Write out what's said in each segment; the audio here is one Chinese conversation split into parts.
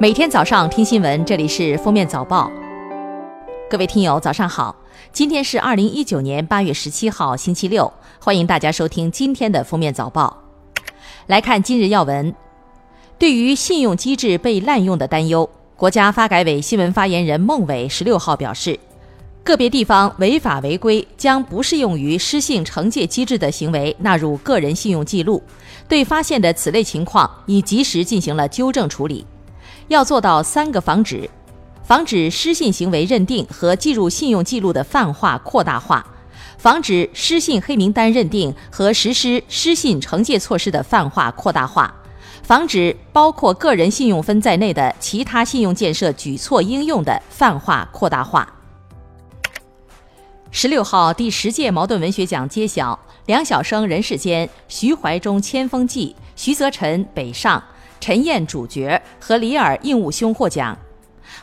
每天早上听新闻，这里是封面早报。各位听友，早上好！今天是二零一九年八月十七号，星期六。欢迎大家收听今天的封面早报。来看今日要闻。对于信用机制被滥用的担忧，国家发改委新闻发言人孟伟十六号表示，个别地方违法违规将不适用于失信惩戒机制的行为纳入个人信用记录，对发现的此类情况已及时进行了纠正处理。要做到三个防止：防止失信行为认定和计入信用记录的泛化扩大化；防止失信黑名单认定和实施失信惩戒措施的泛化扩大化；防止包括个人信用分在内的其他信用建设举措应用的泛化扩大化。十六号，第十届茅盾文学奖揭晓，梁晓声《人世间》，徐怀中《千峰记》，徐则臣《北上》。陈燕主角和李尔应物兄获奖。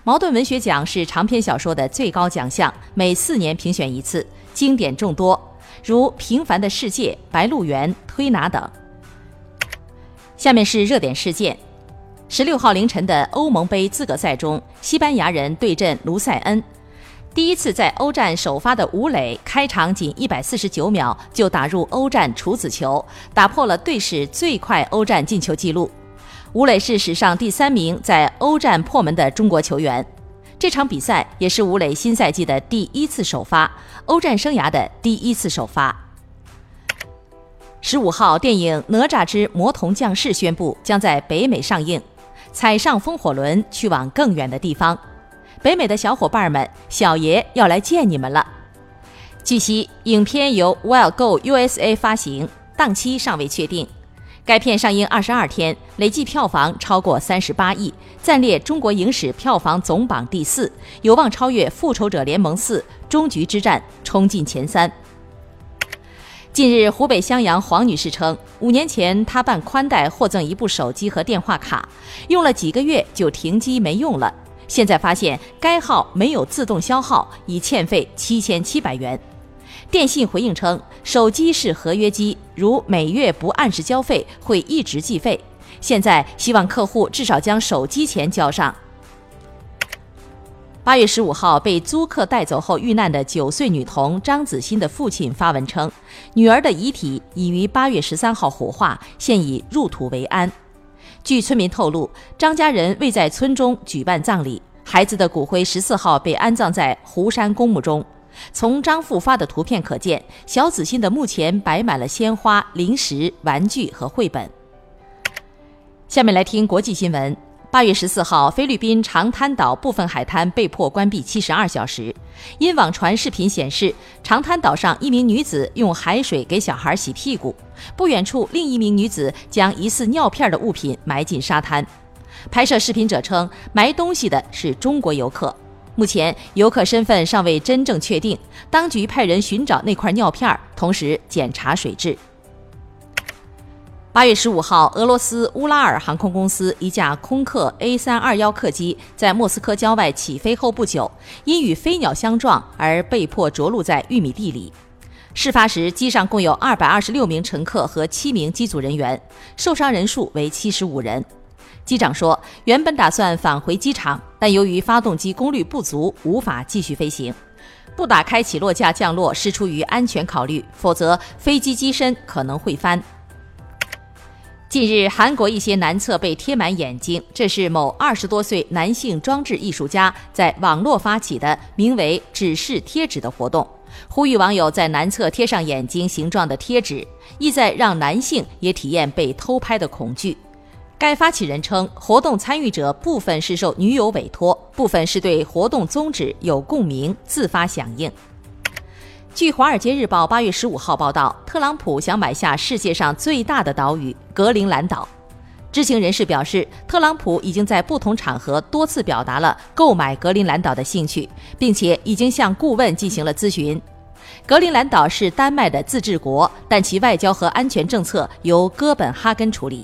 茅盾文学奖是长篇小说的最高奖项，每四年评选一次，经典众多，如《平凡的世界》《白鹿原》《推拿》等。下面是热点事件：十六号凌晨的欧盟杯资格赛中，西班牙人对阵卢塞恩。第一次在欧战首发的吴磊，开场仅一百四十九秒就打入欧战处子球，打破了队史最快欧战进球纪录。吴磊是史上第三名在欧战破门的中国球员，这场比赛也是吴磊新赛季的第一次首发，欧战生涯的第一次首发。十五号，电影《哪吒之魔童降世》宣布将在北美上映，踩上风火轮去往更远的地方。北美的小伙伴们，小爷要来见你们了。据悉，影片由 Well Go USA 发行，档期尚未确定。该片上映二十二天，累计票房超过三十八亿，暂列中国影史票房总榜第四，有望超越《复仇者联盟四》《终局之战》，冲进前三。近日，湖北襄阳黄女士称，五年前她办宽带获赠一部手机和电话卡，用了几个月就停机没用了，现在发现该号没有自动消耗，已欠费七千七百元。电信回应称，手机是合约机，如每月不按时交费，会一直计费。现在希望客户至少将手机钱交上。八月十五号，被租客带走后遇难的九岁女童张子欣的父亲发文称，女儿的遗体已于八月十三号火化，现已入土为安。据村民透露，张家人未在村中举办葬礼，孩子的骨灰十四号被安葬在湖山公墓中。从张父发的图片可见，小子欣的墓前摆满了鲜花、零食、玩具和绘本。下面来听国际新闻。八月十四号，菲律宾长滩岛部分海滩被迫关闭七十二小时，因网传视频显示，长滩岛上一名女子用海水给小孩洗屁股，不远处另一名女子将疑似尿片的物品埋进沙滩。拍摄视频者称，埋东西的是中国游客。目前游客身份尚未真正确定，当局派人寻找那块尿片，同时检查水质。八月十五号，俄罗斯乌拉尔航空公司一架空客 A 三二幺客机在莫斯科郊外起飞后不久，因与飞鸟相撞而被迫着陆在玉米地里。事发时，机上共有二百二十六名乘客和七名机组人员，受伤人数为七十五人。机长说，原本打算返回机场，但由于发动机功率不足，无法继续飞行。不打开起落架降落是出于安全考虑，否则飞机机身可能会翻。近日，韩国一些男厕被贴满眼睛，这是某二十多岁男性装置艺术家在网络发起的名为“指示贴纸”的活动，呼吁网友在男厕贴上眼睛形状的贴纸，意在让男性也体验被偷拍的恐惧。该发起人称，活动参与者部分是受女友委托，部分是对活动宗旨有共鸣，自发响应。据《华尔街日报》八月十五号报道，特朗普想买下世界上最大的岛屿格陵兰岛。知情人士表示，特朗普已经在不同场合多次表达了购买格陵兰岛的兴趣，并且已经向顾问进行了咨询。格陵兰岛是丹麦的自治国，但其外交和安全政策由哥本哈根处理。